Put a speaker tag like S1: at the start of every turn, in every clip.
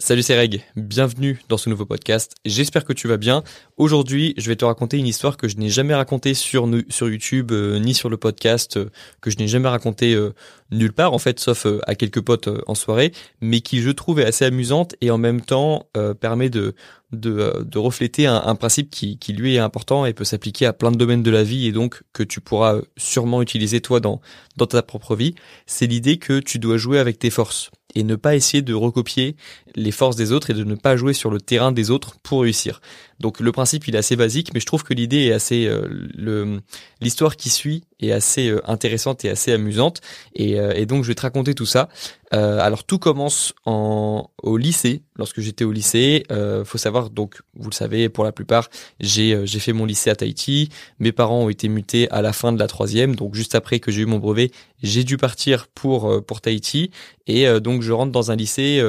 S1: Salut c'est Reg, bienvenue dans ce nouveau podcast. J'espère que tu vas bien. Aujourd'hui, je vais te raconter une histoire que je n'ai jamais racontée sur YouTube euh, ni sur le podcast, euh, que je n'ai jamais racontée euh, nulle part en fait, sauf à quelques potes en soirée, mais qui je trouve est assez amusante et en même temps permet de de, de refléter un, un, principe qui, qui lui est important et peut s'appliquer à plein de domaines de la vie et donc que tu pourras sûrement utiliser toi dans dans ta propre vie. C'est l'idée que tu dois jouer avec tes forces et ne pas essayer de recopier les forces des autres et de ne pas jouer sur le terrain des autres pour réussir. Donc le principe il est assez basique, mais je trouve que l'idée est assez euh, le l'histoire qui suit est assez euh, intéressante et assez amusante et, euh, et, donc je vais te raconter tout ça. alors tout commence en au lycée. Lorsque j'étais au lycée, faut savoir donc vous le savez pour la plupart j'ai j'ai fait mon lycée à Tahiti. Mes parents ont été mutés à la fin de la troisième, donc juste après que j'ai eu mon brevet, j'ai dû partir pour pour Tahiti et donc je rentre dans un lycée.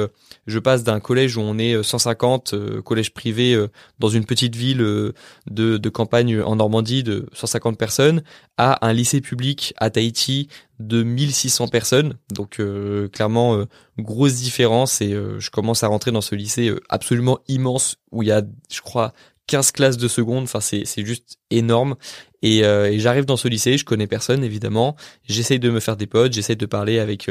S1: je passe d'un collège où on est 150 collège privé dans une petite ville euh, de, de campagne en Normandie de 150 personnes à un lycée public à Tahiti de 1600 personnes. Donc euh, clairement, euh, grosse différence et je commence à rentrer dans ce lycée absolument immense où il y a, je crois, 15 classes de seconde, enfin c'est juste énorme. Et, et j'arrive dans ce lycée, je connais personne évidemment. J'essaye de me faire des potes, j'essaye de parler avec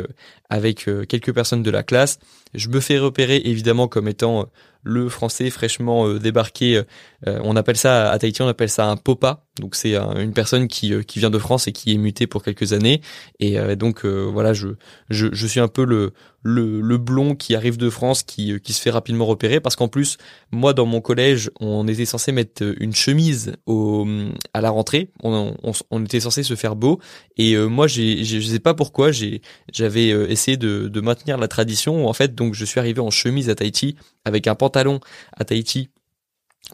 S1: avec quelques personnes de la classe. Je me fais repérer évidemment comme étant le français fraîchement euh, débarqué. Euh, on appelle ça à Tahiti, on appelle ça un popa. Donc c'est une personne qui, euh, qui vient de France et qui est mutée pour quelques années. Et donc voilà, je, je, je suis un peu le, le, le blond qui arrive de France, qui, qui se fait rapidement repérer. Parce qu'en plus, moi dans mon collège, on était censé mettre une chemise au, à la rentrée. On, on, on était censé se faire beau. Et moi, j'ai, je sais pas pourquoi, j'ai, j'avais essayé de, de maintenir la tradition. En fait, donc je suis arrivé en chemise à Tahiti avec un pantalon à Tahiti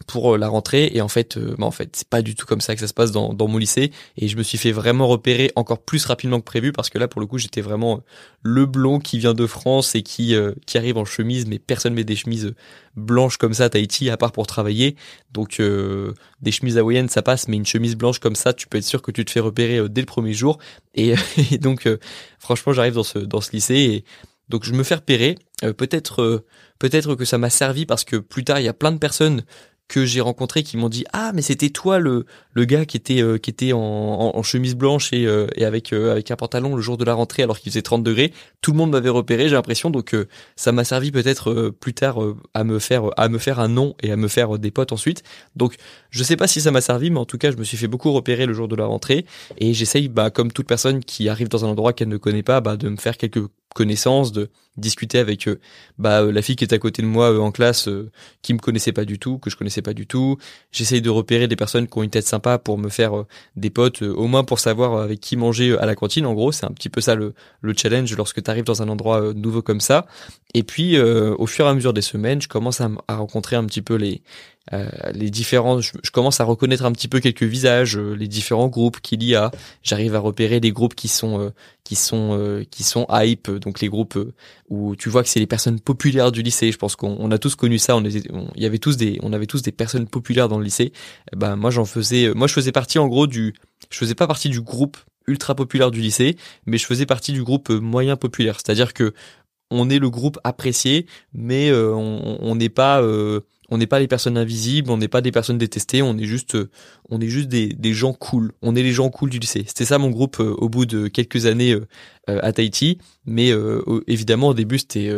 S1: pour euh, la rentrée. Et en fait euh, bah en fait c'est pas du tout comme ça que ça se passe dans, dans mon lycée. Et je me suis fait vraiment repérer encore plus rapidement que prévu parce que là pour le coup j'étais vraiment euh, le blond qui vient de France et qui qui arrive en chemise mais personne met des chemises blanches comme ça à Tahiti à part pour travailler. Donc des chemises hawaïennes ça passe mais une chemise blanche comme ça tu peux être sûr que tu te fais repérer dès le premier jour. Et, et donc franchement j'arrive dans ce dans ce lycée et donc je me fais repérer. Euh, peut-être euh, peut-être que ça m'a servi parce que plus tard il y a plein de personnes que j'ai rencontrés qui m'ont dit ah mais c'était toi le le gars qui était euh, qui était en, en, chemise blanche et, et avec avec un pantalon le jour de la rentrée alors qu'il faisait 30 degrés. Tout le monde m'avait repéré j'ai l'impression. Donc ça m'a servi peut-être plus tard à me faire à me faire un nom et à me faire des potes ensuite. Donc je sais pas si ça m'a servi mais en tout cas je me suis fait beaucoup repérer le jour de la rentrée. Et j'essaye bah comme toute personne qui arrive dans un endroit qu'elle ne connaît pas bah de me faire quelques connaissance, de discuter avec euh, bah, euh, la fille qui est à côté de moi euh, en classe, qui me connaissait pas du tout, que je connaissais pas du tout. J'essaye de repérer des personnes qui ont une tête sympa pour me faire des potes, au moins pour savoir avec qui manger à la cantine. En gros, c'est un petit peu ça le, le challenge lorsque tu arrives dans un endroit nouveau comme ça. Et puis, au fur et à mesure des semaines, je commence à rencontrer un petit peu les euh, les différents, je, commence à reconnaître un petit peu quelques visages, euh, les différents groupes qu'il y a. J'arrive à repérer les groupes qui sont euh, qui sont qui sont hype, donc les groupes où tu vois que c'est les personnes populaires du lycée. Je pense qu'on a tous connu ça. On, il y avait tous des, on avait tous des personnes populaires dans le lycée. Ben moi j'en faisais, moi je faisais partie en gros du, je faisais pas partie du groupe ultra populaire du lycée, mais je faisais partie du groupe moyen populaire. C'est-à-dire que on est le groupe apprécié, mais on n'est pas on n'est pas les personnes invisibles, on n'est pas des personnes détestées, on est juste, euh, on est juste des, des gens cool. On est les gens cool du lycée. C'était ça mon groupe euh, au bout de quelques années euh, à Tahiti. Mais évidemment au début c'était,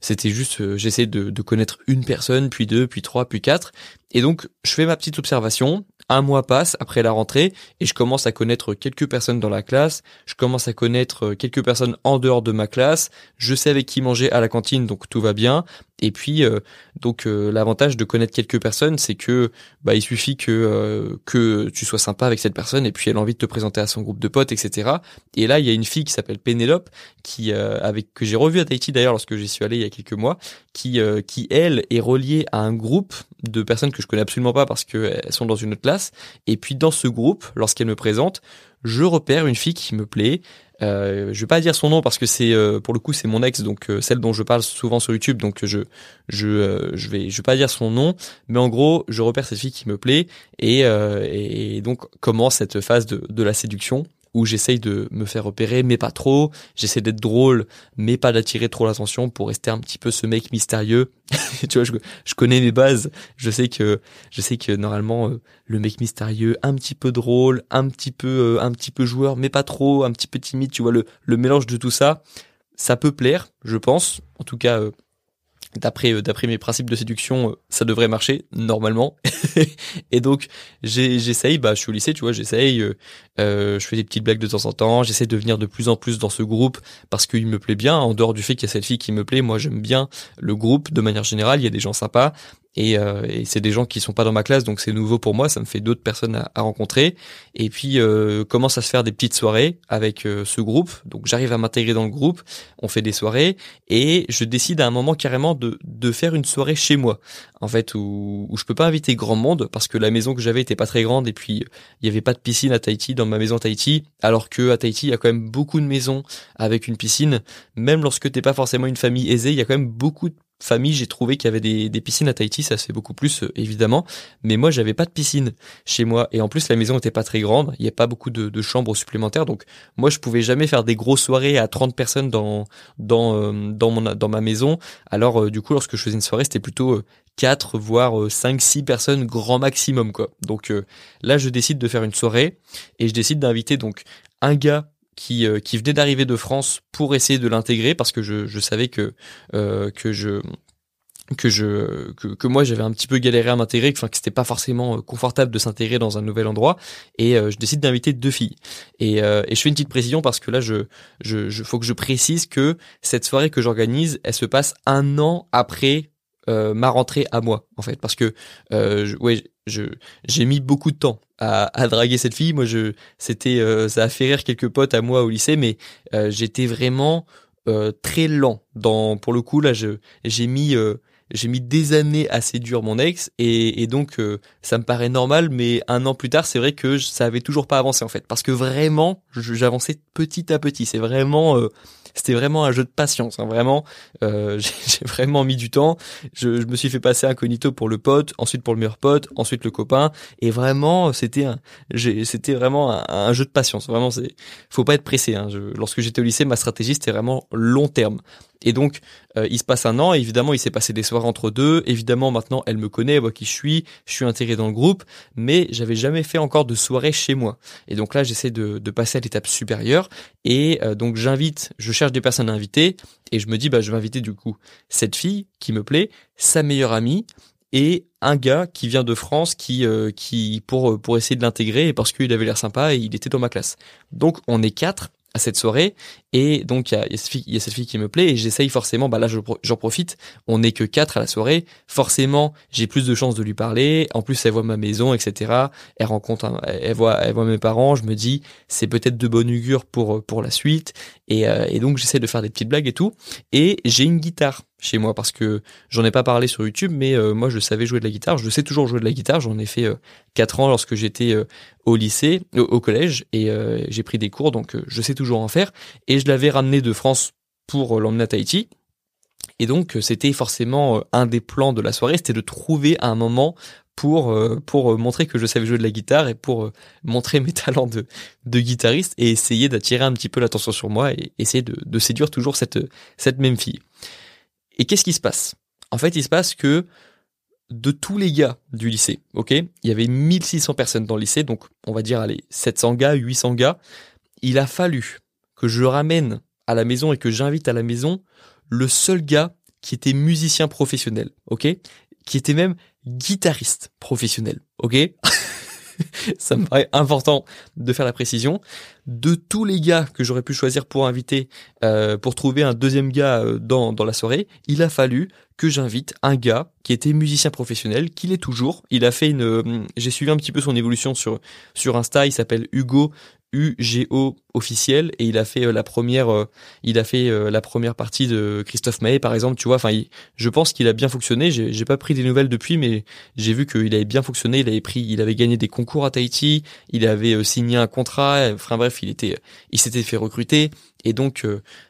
S1: c'était juste, j'essaie de, connaître une personne, puis deux, puis trois, puis quatre. Et donc je fais ma petite observation un mois passe après la rentrée et je commence à connaître quelques personnes dans la classe, je commence à connaître quelques personnes en dehors de ma classe, je sais avec qui manger à la cantine donc tout va bien et puis euh, donc euh, l'avantage de connaître quelques personnes c'est que bah il suffit que que tu sois sympa avec cette personne et puis elle a envie de te présenter à son groupe de potes etc et là il y a une fille qui s'appelle Pénélope qui avec que j'ai revu à Tahiti d'ailleurs lorsque j'y suis allé il y a quelques mois qui qui elle est reliée à un groupe de personnes que je connais absolument pas parce qu'elles sont dans une autre classe et puis dans ce groupe, lorsqu'elle me présente, je repère une fille qui me plaît. Euh, je vais pas dire son nom parce que c'est euh, pour le coup c'est mon ex donc euh, celle dont je parle souvent sur YouTube donc je je euh, je vais je vais pas dire son nom. Mais en gros je repère cette fille qui me plaît et et donc commence cette phase de de la séduction où j'essaye de me faire repérer, mais pas trop. J'essaie d'être drôle, mais pas d'attirer trop l'attention pour rester un petit peu ce mec mystérieux. tu vois, je, connais mes bases. Je sais que, je sais que normalement, euh, le mec mystérieux, un petit peu drôle, un petit peu, euh, un petit peu joueur, mais pas trop, un petit peu timide. Tu vois, le, le mélange de tout ça, ça peut plaire, je pense. En tout cas, euh, d'après euh, d'après mes principes de séduction, euh, ça devrait marcher normalement. et donc j'essaye, bah je suis au lycée, tu vois, j'essaye, euh, je fais des petites blagues de temps en temps, j'essaie de venir de plus en plus dans ce groupe parce qu'il me plaît bien. En dehors du fait qu'il y a cette fille qui me plaît, moi j'aime bien le groupe de manière générale. Il y a des gens sympas, et, euh, et c'est des gens qui sont pas dans ma classe, donc c'est nouveau pour moi. Ça me fait d'autres personnes à, à, rencontrer. Et puis euh, commence à se faire des petites soirées avec euh, ce groupe. Donc j'arrive à m'intégrer dans le groupe. On fait des soirées et je décide à un moment carrément de, de faire une soirée chez moi. En fait, où, où je peux pas inviter grand monde parce que la maison que j'avais était pas très grande et puis il y avait pas de piscine à Tahiti dans ma maison Tahiti. Alors que à Tahiti, il y a quand même beaucoup de maisons avec une piscine. Même lorsque t'es pas forcément une famille aisée, il y a quand même beaucoup de famille, j'ai trouvé qu'il y avait des, piscines à Tahiti, ça se fait beaucoup plus euh, évidemment, mais moi j'avais pas de piscine chez moi et en plus la maison était pas très grande, il y a pas beaucoup de, de, chambres supplémentaires, donc moi je pouvais jamais faire des grosses soirées à 30 personnes dans dans euh, dans mon dans ma maison. Alors euh, du coup lorsque je faisais une soirée, c'était plutôt 4 voire 5 6 personnes grand maximum quoi. Donc là je décide de faire une soirée et je décide d'inviter donc un gars qui, euh, qui venait d'arriver de France pour essayer de l'intégrer parce que je, je savais que euh, que je que je que, que moi j'avais un petit peu galéré à m'intégrer enfin que c'était pas forcément euh, confortable de s'intégrer dans un nouvel endroit. Et je décide d'inviter deux filles. Et, et je fais une petite précision parce que là je je, je faut que je précise que cette soirée que j'organise elle se passe un an après euh, ma rentrée à moi en fait parce que euh, ouais je j'ai mis beaucoup de temps à, à draguer cette fille. Moi je c'était euh, ça a fait rire quelques potes à moi au lycée mais euh, j'étais vraiment euh, très lent dans pour le coup là je j'ai mis j'ai mis des années à séduire mon ex et, et donc ça me paraît normal mais un an plus tard c'est vrai que ça avait toujours pas avancé en fait parce que vraiment j'avançais petit à petit. C'est vraiment c'était vraiment un jeu de patience. Hein, vraiment, euh, j'ai vraiment mis du temps. Je, je, me suis fait passer incognito pour le pote, ensuite pour le meilleur pote, ensuite le copain. Et vraiment, c'était c'était vraiment un, un, jeu de patience. Vraiment, c'est, faut pas être pressé. Hein. Je, lorsque j'étais au lycée, ma stratégie c'était vraiment long terme. Et donc, euh, il se passe un an. évidemment, il s'est passé des soirs entre deux. Évidemment, maintenant, elle me connaît, elle voit qui je suis. Je suis intégré dans le groupe, mais j'avais jamais fait encore de soirée chez moi. Et donc là, j'essaie de, de, passer à l'étape supérieure. Et euh, donc, j'invite, je cherche des personnes à inviter. Et je me dis, bah, je vais inviter du coup cette fille qui me plaît, sa meilleure amie et un gars qui vient de France qui euh, qui pour pour essayer de l'intégrer parce qu'il avait l'air sympa et il était dans ma classe. Donc on est quatre à cette soirée. Et donc il y a, y, a, cette fille qui me plaît et j'essaye forcément bah là j'en profite. On n'est que quatre à la soirée. Forcément j'ai plus de chances de lui parler. En plus elle voit ma maison etc elle rencontre elle voit elle voit mes parents. Je me dis c'est peut-être de bonne augure pour pour la suite. Et, euh, et donc j'essaie de faire des petites blagues et tout. Et j'ai une guitare chez moi parce que j'en ai pas parlé sur YouTube, mais euh, moi je savais jouer de la guitare, je sais toujours jouer de la guitare, j'en ai fait euh, 4 ans lorsque j'étais euh, au lycée, au, collège, et euh, j'ai pris des cours, donc je sais toujours en faire, et je l'avais ramené de France pour l'emmener à Tahiti, et donc c'était forcément un des plans de la soirée, c'était de trouver un moment pour pour montrer que je savais jouer de la guitare et pour montrer mes talents de de guitariste et essayer d'attirer un petit peu l'attention sur moi et essayer de, de séduire toujours cette cette même fille. Et qu'est-ce qui se passe? En fait, il se passe que de tous les gars du lycée, ok? Il y avait 1600 personnes dans le lycée, donc on va dire, allez, 700 gars, 800 gars. Il a fallu que je ramène à la maison et que j'invite à la maison le seul gars qui était musicien professionnel, ok? Qui était même guitariste professionnel, ok? ça me paraît important de faire la précision. De tous les gars que j'aurais pu choisir pour inviter, euh, pour trouver un deuxième gars euh, dans, dans la soirée, il a fallu que j'invite un gars qui était musicien professionnel, qu'il est toujours. Il a fait une, euh, j'ai suivi un petit peu son évolution sur sur Insta. Il s'appelle Hugo UGO officiel et il a fait euh, la première euh, il a fait euh, la première partie de Christophe Maé par exemple tu vois. Enfin je pense qu'il a bien fonctionné. J'ai pas pris des nouvelles depuis mais j'ai vu qu'il avait bien fonctionné. Il avait pris il avait gagné des concours à Tahiti. Il avait signé un contrat. Enfin bref il était il s'était fait recruter. Et donc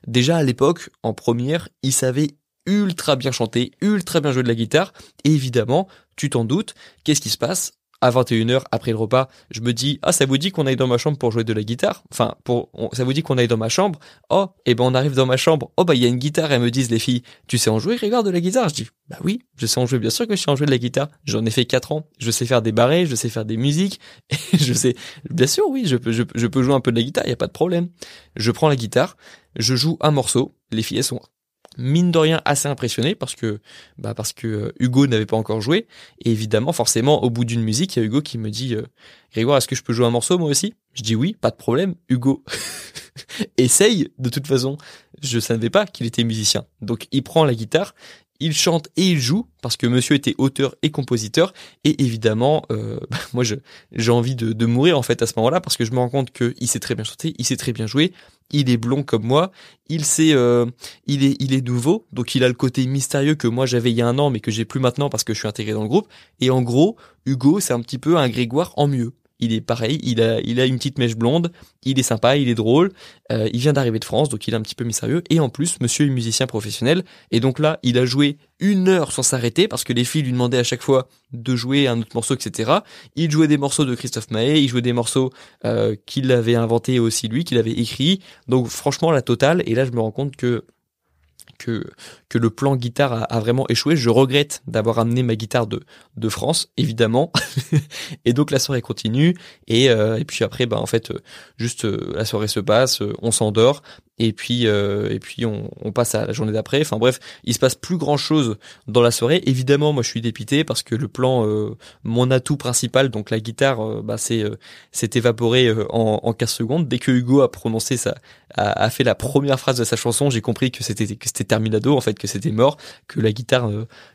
S1: déjà à l'époque en première il savait ultra bien chanter ultra bien jouer de la guitare. Et évidemment tu t'en doutes qu'est-ce qui se passe? À 21h après le repas, je me dis ah ça vous dit qu'on aille dans ma chambre pour jouer de la guitare? Enfin pour ça vous dit qu'on aille dans ma chambre? Oh et eh ben on arrive dans ma chambre. Oh bah il y a une guitare, elles me disent les filles, tu sais en jouer Grégoire de la guitare? Je dis bah oui, je sais en jouer. Bien sûr que je sais en jouer de la guitare. J'en ai fait 4 ans, je sais faire des barrés, je sais faire des musiques, je sais bien sûr oui, je peux je, je peux jouer un peu de la guitare, il y a pas de problème. Je prends la guitare, je joue un morceau, les filles elles sont mine de rien assez impressionné parce que bah parce que euh, Hugo n'avait pas encore joué. Et évidemment forcément au bout d'une musique il y a Hugo qui me dit euh, Grégoire est-ce que je peux jouer un morceau moi aussi? Je dis oui pas de problème Hugo. Essaye de toute façon. Je savais pas qu'il était musicien. Donc il prend la guitare il chante et il joue parce que monsieur était auteur et compositeur et évidemment euh, moi j'ai envie de, de mourir en fait à ce moment-là parce que je me rends compte que il sait très bien chanter il sait très bien jouer il est blond comme moi il sait euh, il est il est nouveau donc il a le côté mystérieux que moi j'avais il y a un an mais que j'ai plus maintenant parce que je suis intégré dans le groupe et en gros Hugo c'est un petit peu un Grégoire en mieux il est pareil, il a, une petite mèche blonde, il est sympa, il est drôle, euh, il vient d'arriver de France, donc il est un petit peu mystérieux, et en plus, monsieur est musicien professionnel, et donc là, il a joué une heure sans s'arrêter, parce que les filles lui demandaient à chaque fois de jouer un autre morceau, etc. Il jouait des morceaux de Christophe Maé, il jouait des morceaux euh, qu'il avait inventés aussi lui, qu'il avait écrit, donc franchement, la totale, et là, je me rends compte que que, que le plan guitare a, vraiment échoué. Je regrette d'avoir amené ma guitare de, de France, évidemment. et donc la soirée continue. Et, euh, et puis après, bah, en fait, euh, juste euh, la soirée se passe, on s'endort et puis euh, et puis on, on, passe à la journée d'après. Enfin bref, il se passe plus grand chose dans la soirée. Évidemment, moi je suis dépité parce que le plan, euh, mon atout principal, donc la guitare, euh, bah c'est s'est évaporé en, en 15 secondes. Dès que Hugo a prononcé ça, a, a fait la première phrase de sa chanson, j'ai compris que c'était que c'était terminado en fait, que c'était mort, que la guitare,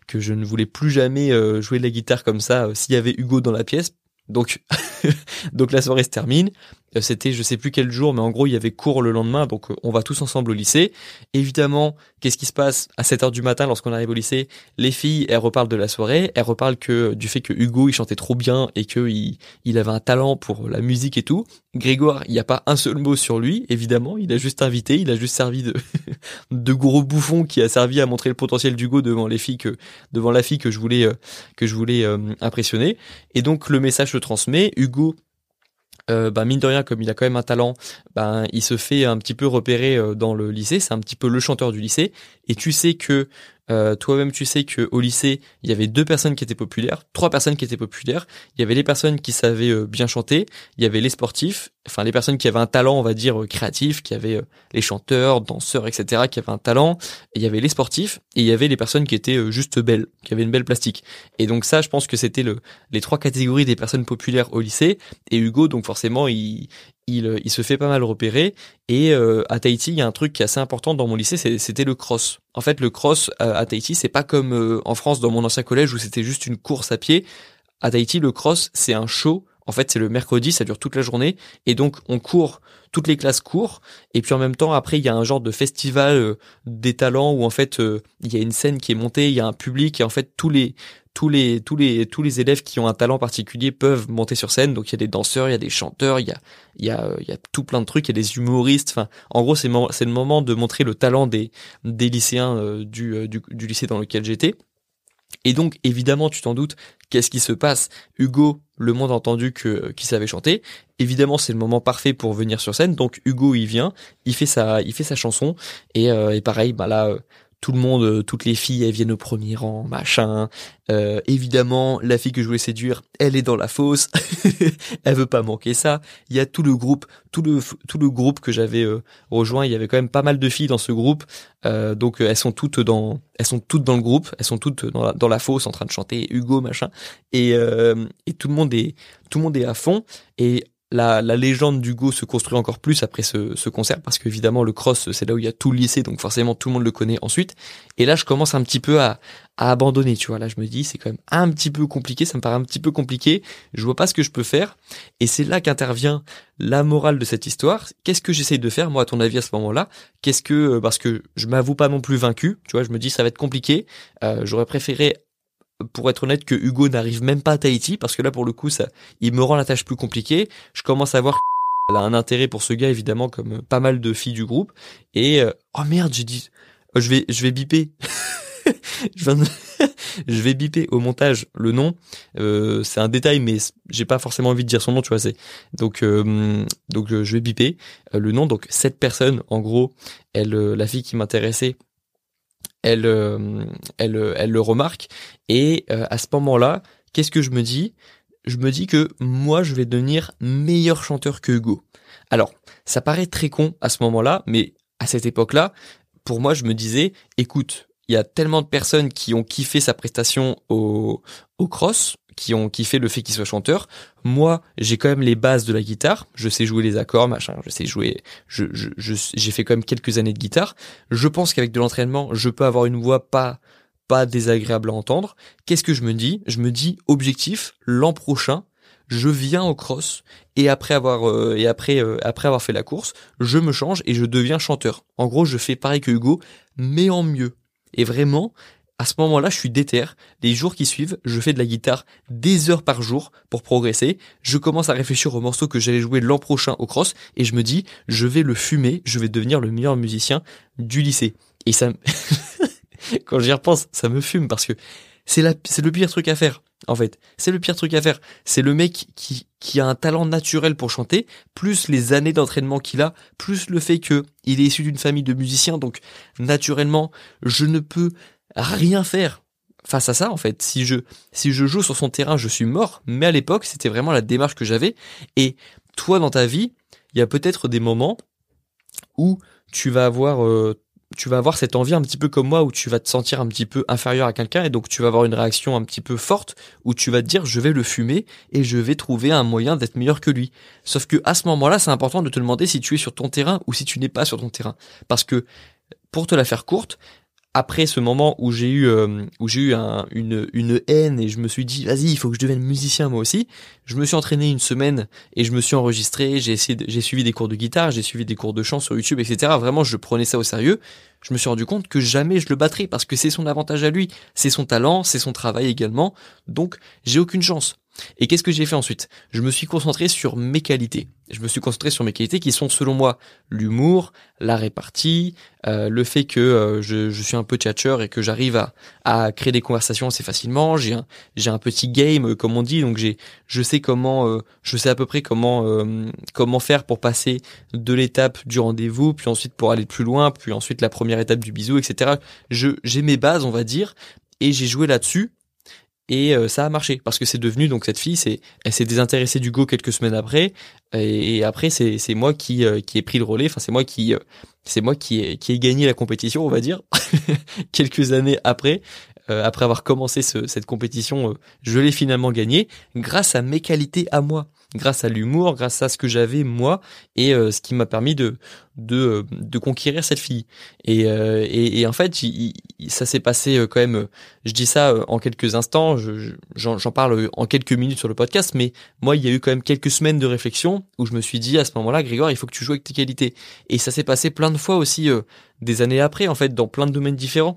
S1: que je ne voulais plus jamais jouer de la guitare comme ça s'il y avait Hugo dans la pièce. Donc donc la soirée se termine. Euh, c'était je sais plus quel jour, mais en gros il y avait cours le lendemain, donc euh, on va tous ensemble au lycée. Évidemment, qu'est-ce qui se passe à 7 heures du matin lorsqu'on arrive au lycée? Les filles, elles reparlent de la soirée, elles reparlent que du fait que Hugo il chantait trop bien et que il, avait un talent pour la musique et tout. Grégoire, il n'y a pas un seul mot sur lui, évidemment, il a juste invité, il a juste servi de de gros bouffon qui a servi à montrer le potentiel d'Hugo devant les filles que devant la fille que je voulais que je voulais impressionner. Et donc le message se transmet, Hugo euh, bah, mine de rien, comme il a quand même un talent, ben il se fait un petit peu repérer euh, dans le lycée. C'est un petit peu le chanteur du lycée. Et tu sais que euh, toi-même, tu sais que au lycée, il y avait deux personnes qui étaient populaires, trois personnes qui étaient populaires. Il y avait les personnes qui savaient euh, bien chanter, il y avait les sportifs, enfin les personnes qui avaient un talent, on va dire créatif, qui avaient les chanteurs, danseurs, etc., qui avaient un talent. il y avait les sportifs et il y avait les personnes qui étaient juste belles, qui avaient une belle plastique. Et donc ça, je pense que c'était le les trois catégories des personnes populaires au lycée. Et Hugo, donc forcément, il il, il se fait pas mal repérer. Et euh, à Tahiti, il y a un truc qui est assez important dans mon lycée, c'était le cross. En fait, le cross euh, à Tahiti, c'est pas comme euh, en France dans mon ancien collège où c'était juste une course à pied. À Tahiti, le cross, c'est un show. En fait, c'est le mercredi, ça dure toute la journée, et donc on court, toutes les classes courent, et puis en même temps, après, il y a un genre de festival des talents où en fait, il y a une scène qui est montée, il y a un public, et en fait, tous les tous les tous les tous les élèves qui ont un talent particulier peuvent monter sur scène. Donc il y a des danseurs, il y a des chanteurs, il y a il y a il y a tout plein de trucs, il y a des humoristes. Enfin, en gros, c'est c'est le moment de montrer le talent des des lycéens euh, euh, du du lycée dans lequel j'étais. Et donc, évidemment, tu t'en doutes, qu'est-ce qui se passe? Hugo, le monde entendu que qui savait chanter. Évidemment, c'est le moment parfait pour venir sur scène. Donc Hugo, il vient, il fait sa, il fait sa chanson. Et, euh, et pareil, bah là, tout le monde, euh, toutes les filles, elles viennent au premier rang, machin. Euh, évidemment, la fille que je voulais séduire, elle est dans la fosse. elle veut pas manquer ça. Il y a tout le groupe, tout le tout le groupe que j'avais euh, rejoint. Il y avait quand même pas mal de filles dans ce groupe. donc elles sont toutes dans, elles sont toutes dans le groupe. Elles sont toutes dans la, dans la fosse en train de chanter Hugo machin. Et et tout le monde est tout le monde est à fond. Et la, la légende d'Hugo se construit encore plus après ce, ce concert parce qu'évidemment le cross c'est là où il y a tout le lycée donc forcément tout le monde le connaît ensuite. Et là je commence un petit peu à, à abandonner tu vois. Là je me dis c'est quand même un petit peu compliqué ça me paraît un petit peu compliqué. Je vois pas ce que je peux faire. Et c'est là qu'intervient la morale de cette histoire. Qu'est-ce que j'essaye de faire moi à ton avis à ce moment-là? Qu'est-ce que parce que je m'avoue pas non plus vaincu tu vois. Je me dis ça va être compliqué. Euh, j'aurais préféré pour être honnête, que Hugo n'arrive même pas à Tahiti, parce que là, pour le coup, ça, il me rend la tâche plus compliquée. Je commence à voir qu'elle a un intérêt pour ce gars, évidemment, comme pas mal de filles du groupe. Et, euh, oh merde, j'ai dit, oh, je vais, je vais biper. je, vais biper au montage le nom. Euh, c'est un détail, mais j'ai pas forcément envie de dire son nom, tu vois. C'est donc euh, donc je vais biper le nom. Donc cette personne, en gros, elle, la fille qui m'intéressait, elle, elle, elle le remarque. Et à ce moment-là, qu'est-ce que je me dis? Je me dis que moi, je vais devenir meilleur chanteur que Hugo. Alors, ça paraît très con à ce moment-là, mais à cette époque-là, pour moi, je me disais, écoute, il y a tellement de personnes qui ont kiffé sa prestation au, au cross, qui ont kiffé le fait qu'il soit chanteur. Moi, j'ai quand même les bases de la guitare. Je sais jouer les accords, machin. Je sais jouer. Je, je, j'ai fait quand même quelques années de guitare. Je pense qu'avec de l'entraînement, je peux avoir une voix pas pas désagréable à entendre. Qu'est-ce que je me dis? Je me dis objectif l'an prochain, je viens au cross et après avoir euh, et après euh, après avoir fait la course, je me change et je deviens chanteur. En gros, je fais pareil que Hugo, mais en mieux. Et vraiment, à ce moment-là, je suis déter. Les jours qui suivent, je fais de la guitare des heures par jour pour progresser. Je commence à réfléchir au morceau que j'allais jouer l'an prochain au cross et je me dis, je vais le fumer, je vais devenir le meilleur musicien du lycée. Et ça, quand j'y repense, ça me fume parce que c'est la, c'est le pire truc à faire en fait. C'est le pire truc à faire. C'est le mec qui, qui a un talent naturel pour chanter, plus les années d'entraînement qu'il a, plus le fait que il est issu d'une famille de musiciens, donc naturellement, je ne peux rien faire face à ça en fait. Si je si je joue sur son terrain, je suis mort. Mais à l'époque, c'était vraiment la démarche que j'avais. Et toi, dans ta vie, il y a peut-être des moments où tu vas avoir euh, tu vas avoir cette envie un petit peu comme moi où tu vas te sentir un petit peu inférieur à quelqu'un et donc tu vas avoir une réaction un petit peu forte où tu vas te dire je vais le fumer et je vais trouver un moyen d'être meilleur que lui. Sauf que à ce moment-là, c'est important de te demander si tu es sur ton terrain ou si tu n'es pas sur ton terrain parce que pour te la faire courte, après ce moment où j'ai eu euh, où j'ai eu une, une haine et je me suis dit vas-y il faut que je devienne musicien moi aussi. Je me suis entraîné une semaine et je me suis enregistré. J'ai essayé j'ai suivi des cours de guitare j'ai suivi des cours de chant sur YouTube etc vraiment je prenais ça au sérieux. Je me suis rendu compte que jamais je le battrais parce que c'est son avantage à lui. C'est son talent c'est son travail également. Donc j'ai aucune chance et qu'est-ce que j'ai fait ensuite? Je me suis concentré sur mes qualités. Je me suis concentré sur mes qualités qui sont selon moi l'humour, la répartie, euh, le fait que euh, je, je, suis un peu tchatcheur et que j'arrive à, à créer des conversations assez facilement. J'ai un, j'ai un petit game comme on dit, donc j'ai, je sais comment, euh, je sais à peu près comment, comment faire pour passer de l'étape du rendez-vous, puis ensuite pour aller plus loin, puis ensuite la première étape du bisou, etc. Je, j'ai mes bases, on va dire, et j'ai joué là-dessus et euh, ça a marché. Parce que c'est devenu donc cette fille c'est elle s'est désintéressée du go quelques semaines après. Et, après c'est c'est moi qui euh, qui ai pris le relais. Enfin c'est moi qui euh, c'est moi qui ai qui ai gagné la compétition on va dire. Quelques années après après avoir commencé ce, cette compétition je l'ai finalement gagné grâce à mes qualités à moi grâce à l'humour, grâce à ce que j'avais moi et euh, ce qui m'a permis de de, euh, de conquérir cette fille. Et, euh, et, et, en fait, ça s'est passé quand même. Je dis ça en quelques instants, j'en parle en quelques minutes sur le podcast, mais moi, il y a eu quand même quelques semaines de réflexion où je me suis dit à ce moment-là, Grégoire, il faut que tu joues avec tes qualités. Et ça s'est passé plein de fois aussi des années après, en fait, dans plein de domaines différents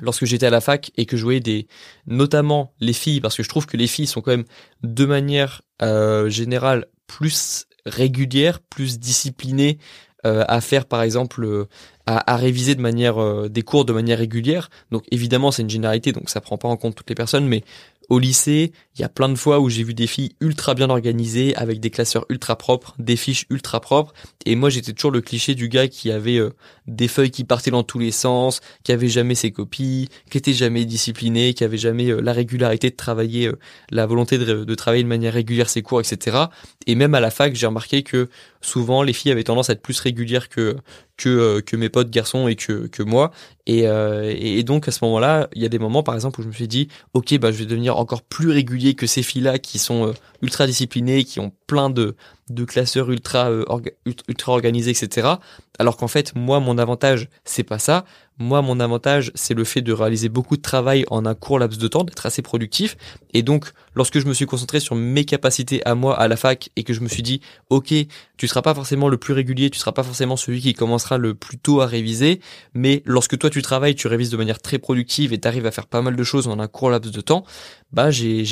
S1: lorsque j'étais à la fac et que je voyais des, notamment les filles, parce que je trouve que les filles sont quand même de manière euh, générale plus régulières, plus disciplinées euh, à faire par exemple euh, à, réviser de manière des cours de manière régulière. Donc évidemment c'est une généralité, donc ça prend pas en compte toutes les personnes, mais au lycée, il y a plein de fois où j'ai vu des filles ultra bien organisées, avec des classeurs ultra propres, des fiches ultra propres. Et moi, j'étais toujours le cliché du gars qui avait euh, des feuilles qui partaient dans tous les sens, qui avait jamais ses copies, qui était jamais discipliné, qui avait jamais euh, la régularité de travailler, euh, la volonté de, travailler de manière régulière ses cours, etc. Et même à la fac, j'ai remarqué que souvent les filles avaient tendance à être plus régulières que que, que mes potes garçons et que, que moi. Et, et donc à ce moment-là, il y a des moments par exemple où je me suis dit, ok, bah je vais devenir encore plus régulier que ces filles-là qui sont euh, ultra disciplinées, qui ont plein de, de classeurs ultra ultra organisés, etc. Alors qu'en fait, moi, mon avantage, c'est pas ça. Moi, mon avantage, c'est le fait de réaliser beaucoup de travail en un court laps de temps, d'être assez productif. Et donc, lorsque je me suis concentré sur mes capacités à moi à la fac et que je me suis dit, ok, tu seras pas forcément le plus régulier, tu seras pas forcément celui qui commencera le plus tôt à réviser, mais lorsque toi tu travailles, tu révises de manière très productive et tu arrives à faire pas mal de choses en un court laps de temps, bah j'ai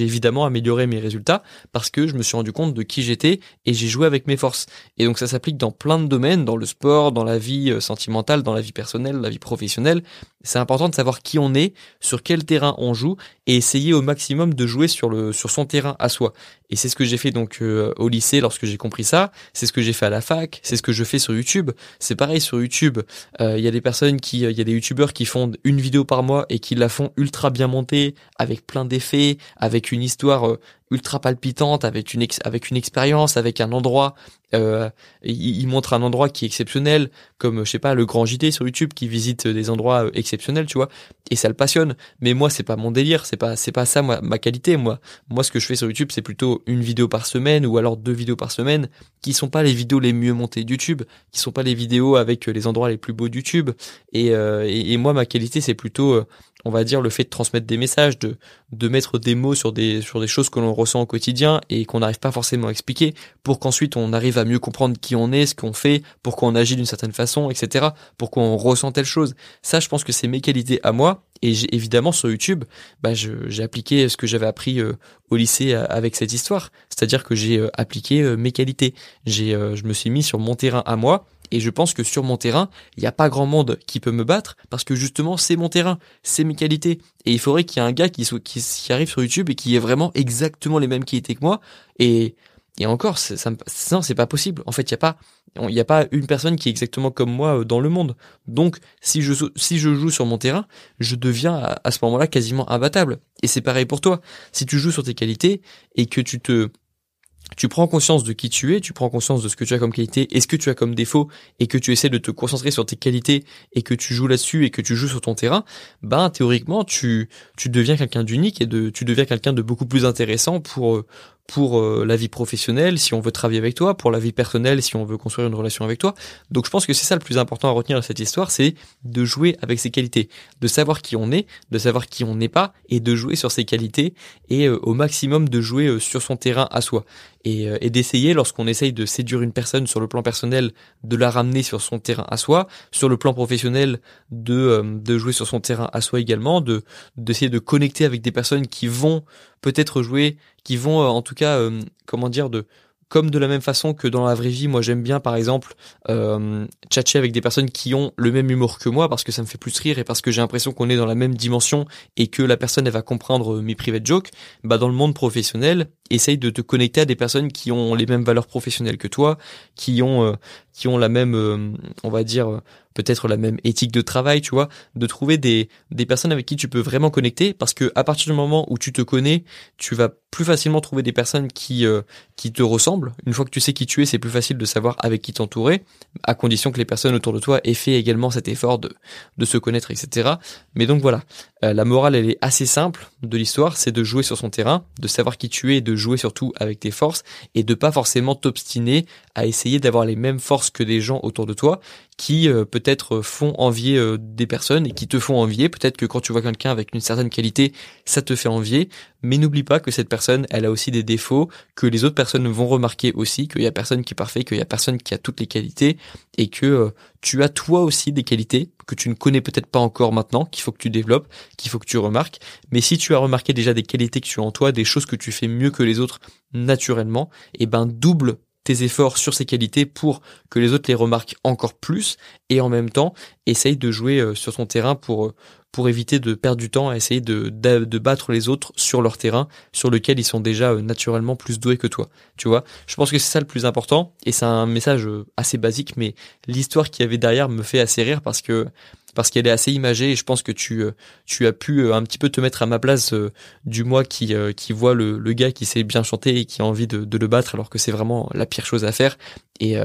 S1: évidemment amélioré mes résultats parce que je me suis rendu compte de qui j'étais et j'ai joué avec mes forces. Et donc ça s'applique dans plein de domaines, dans le sport, dans la vie euh, sentimentale, dans la vie personnelle, la vie professionnelle. C'est important de savoir qui on est, sur quel terrain on joue et essayer au maximum de jouer sur le sur son terrain à soi. Et c'est ce que j'ai fait donc euh, au lycée lorsque j'ai compris ça. C'est ce que j'ai fait à la fac. C'est ce que je fais sur YouTube. C'est pareil sur YouTube. Euh, Il y a des personnes qui, il y a des YouTubeurs qui font une vidéo par mois et qui la font ultra bien montée, avec plein d'effets, avec une histoire euh, ultra palpitante, avec une avec une expérience, avec un endroit. Euh, il, montre un endroit qui est exceptionnel, comme je sais pas le Grand JT sur YouTube qui visite des endroits euh, exceptionnels, tu vois. Et ça le passionne. Mais moi, c'est pas mon délire. C'est pas c'est pas ça moi, ma qualité. Moi, moi, ce que je fais sur YouTube, c'est plutôt une vidéo par semaine ou alors deux vidéos par semaine, qui sont pas les vidéos les mieux montées YouTube, qui sont pas les vidéos avec les endroits les plus beaux YouTube. Et, euh, et, et moi, ma qualité, c'est plutôt on va dire le fait de transmettre des messages, de de mettre des mots sur des sur des choses que l'on ressent au quotidien et qu'on n'arrive pas forcément à expliquer, pour qu'ensuite on arrive à mieux comprendre qui on est, ce qu'on fait, pourquoi on agit d'une certaine façon, etc. Pourquoi on ressent telle chose. Ça, je pense que c'est mes qualités à moi. Et évidemment sur YouTube, bah j'ai appliqué ce que j'avais appris euh, au lycée euh, avec cette histoire, c'est-à-dire que j'ai euh, appliqué mes qualités. J'ai, je me suis mis sur mon terrain à moi et je pense que sur mon terrain, il n'y a pas grand monde qui peut me battre parce que justement, c'est mon terrain, c'est mes qualités. Et il faudrait qu'il y ait un gars qui, arrive sur YouTube et qui ait vraiment exactement les mêmes qualités que moi. Et, encore, ça, c'est pas possible. En fait, il n'y a pas, une personne qui est exactement comme moi euh, dans le monde. Donc, si je, si je joue sur mon terrain, je deviens à, à ce moment-là quasiment imbattable. Et c'est pareil pour toi. Si tu joues sur tes qualités et que tu te, tu prends conscience de qui tu es, tu prends conscience de ce que tu as comme qualité et ce que tu as comme défaut et que tu essaies de te concentrer sur tes qualités et que tu joues là-dessus et que tu joues sur ton terrain, ben théoriquement tu tu deviens quelqu'un d'unique et de tu deviens quelqu'un de beaucoup plus intéressant pour pour euh, la vie professionnelle si on veut travailler avec toi, pour la vie personnelle si on veut construire une relation avec toi. Donc je pense que c'est ça le plus important à retenir de cette histoire, c'est de jouer avec ses qualités, de savoir qui on est, de savoir qui on n'est pas et de jouer sur ses qualités et euh, au maximum de jouer euh, sur son terrain à soi et, et d'essayer lorsqu'on essaye de séduire une personne sur le plan personnel de la ramener sur son terrain à soi, sur le plan professionnel de de jouer sur son terrain à soi également, de d'essayer de connecter avec des personnes qui vont peut-être jouer, qui vont euh, en tout cas, euh, comment dire, de comme de la même façon que dans la vraie vie, moi j'aime bien par exemple euh, avec des personnes qui ont le même humour que moi parce que ça me fait plus rire et parce que j'ai l'impression qu'on est dans la même dimension et que la personne elle va comprendre euh, mes private jokes. Bah dans le monde professionnel, essaye de te connecter à des personnes qui ont les mêmes valeurs professionnelles que toi, qui ont qui ont la même, on va dire peut-être la même éthique de travail, tu vois, de trouver des, des personnes avec qui tu peux vraiment connecter parce que à partir du moment où tu te connais, tu vas plus facilement trouver des personnes qui euh, qui te ressemblent. Une fois que tu sais qui tu es, c'est plus facile de savoir avec qui t'entourer, à condition que les personnes autour de toi aient fait également cet effort de de se connaître, etc. Mais donc voilà, euh, la morale elle est assez simple de l'histoire, c'est de jouer sur son terrain, de savoir qui tu es, de jouer surtout avec tes forces et de pas forcément t'obstiner à essayer d'avoir les mêmes forces que des gens autour de toi qui euh, peut-être font envier euh, des personnes et qui te font envier. Peut-être que quand tu vois quelqu'un avec une certaine qualité, ça te fait envier. Mais n'oublie pas que cette personne, elle a aussi des défauts, que les autres personnes vont remarquer aussi, qu'il y a personne qui est parfait, qu'il y a personne qui a toutes les qualités, et que euh, tu as toi aussi des qualités que tu ne connais peut-être pas encore maintenant, qu'il faut que tu développes, qu'il faut que tu remarques. Mais si tu as remarqué déjà des qualités que tu as en toi, des choses que tu fais mieux que les autres naturellement, et eh ben double tes efforts sur ces qualités pour que les autres les remarquent encore plus et en même temps essaye de jouer euh, sur ton terrain pour euh, pour éviter de perdre du temps à essayer de, de, battre les autres sur leur terrain sur lequel ils sont déjà euh, naturellement plus doués que toi. Tu vois, je pense que c'est ça le plus important et c'est un message assez basique mais l'histoire qu'il y avait derrière me fait assez rire parce que parce qu'elle est assez imagée et je pense que tu euh, tu as pu euh, un petit peu te mettre à ma place euh, du moi qui qui voit le, le gars qui sait bien chanter et qui a envie de, de le battre alors que c'est vraiment la pire chose à faire et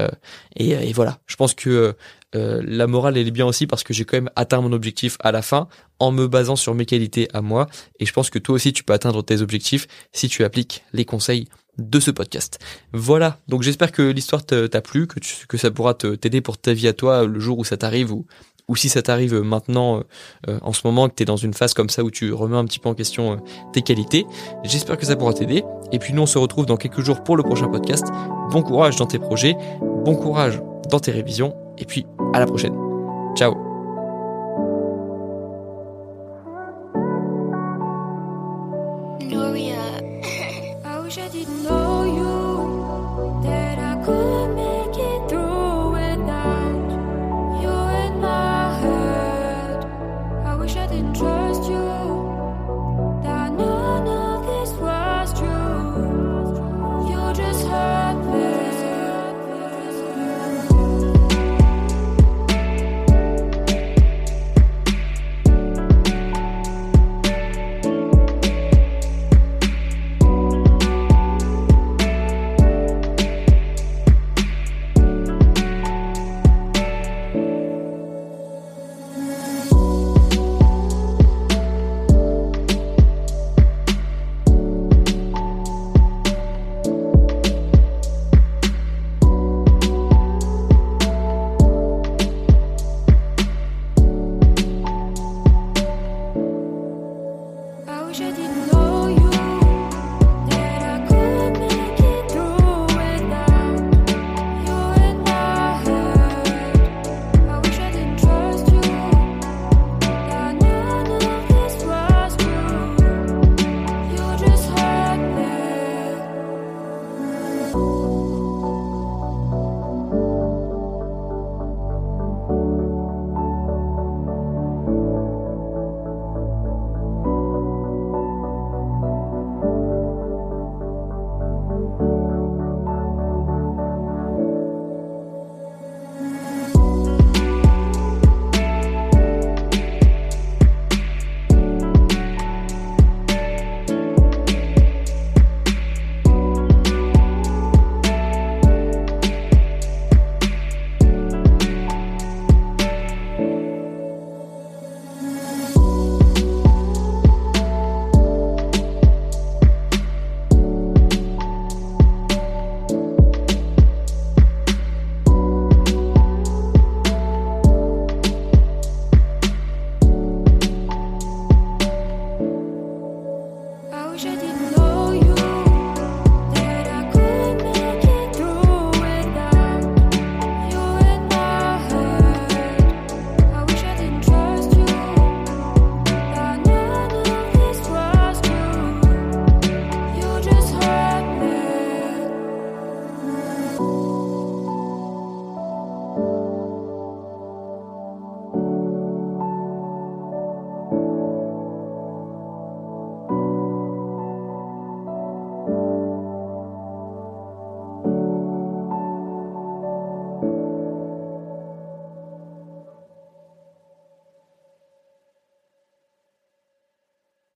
S1: et, et voilà. Je pense que la morale elle est bien aussi parce que j'ai quand même atteint mon objectif à la fin en me basant sur mes qualités à moi. Et je pense que toi aussi tu peux atteindre tes objectifs si tu appliques les conseils de ce podcast. Voilà, donc j'espère que l'histoire t'a plu, que, tu, que ça pourra t'aider pour ta vie à toi le jour où ça t'arrive ou, ou si ça t'arrive maintenant, euh, euh, en ce moment, que tu es dans une phase comme ça où tu remets un petit peu en question euh, tes qualités. J'espère que ça pourra t'aider. Et puis nous, on se retrouve dans quelques jours pour le prochain podcast. Bon courage dans tes projets, bon courage dans tes révisions, et puis à la prochaine. Ciao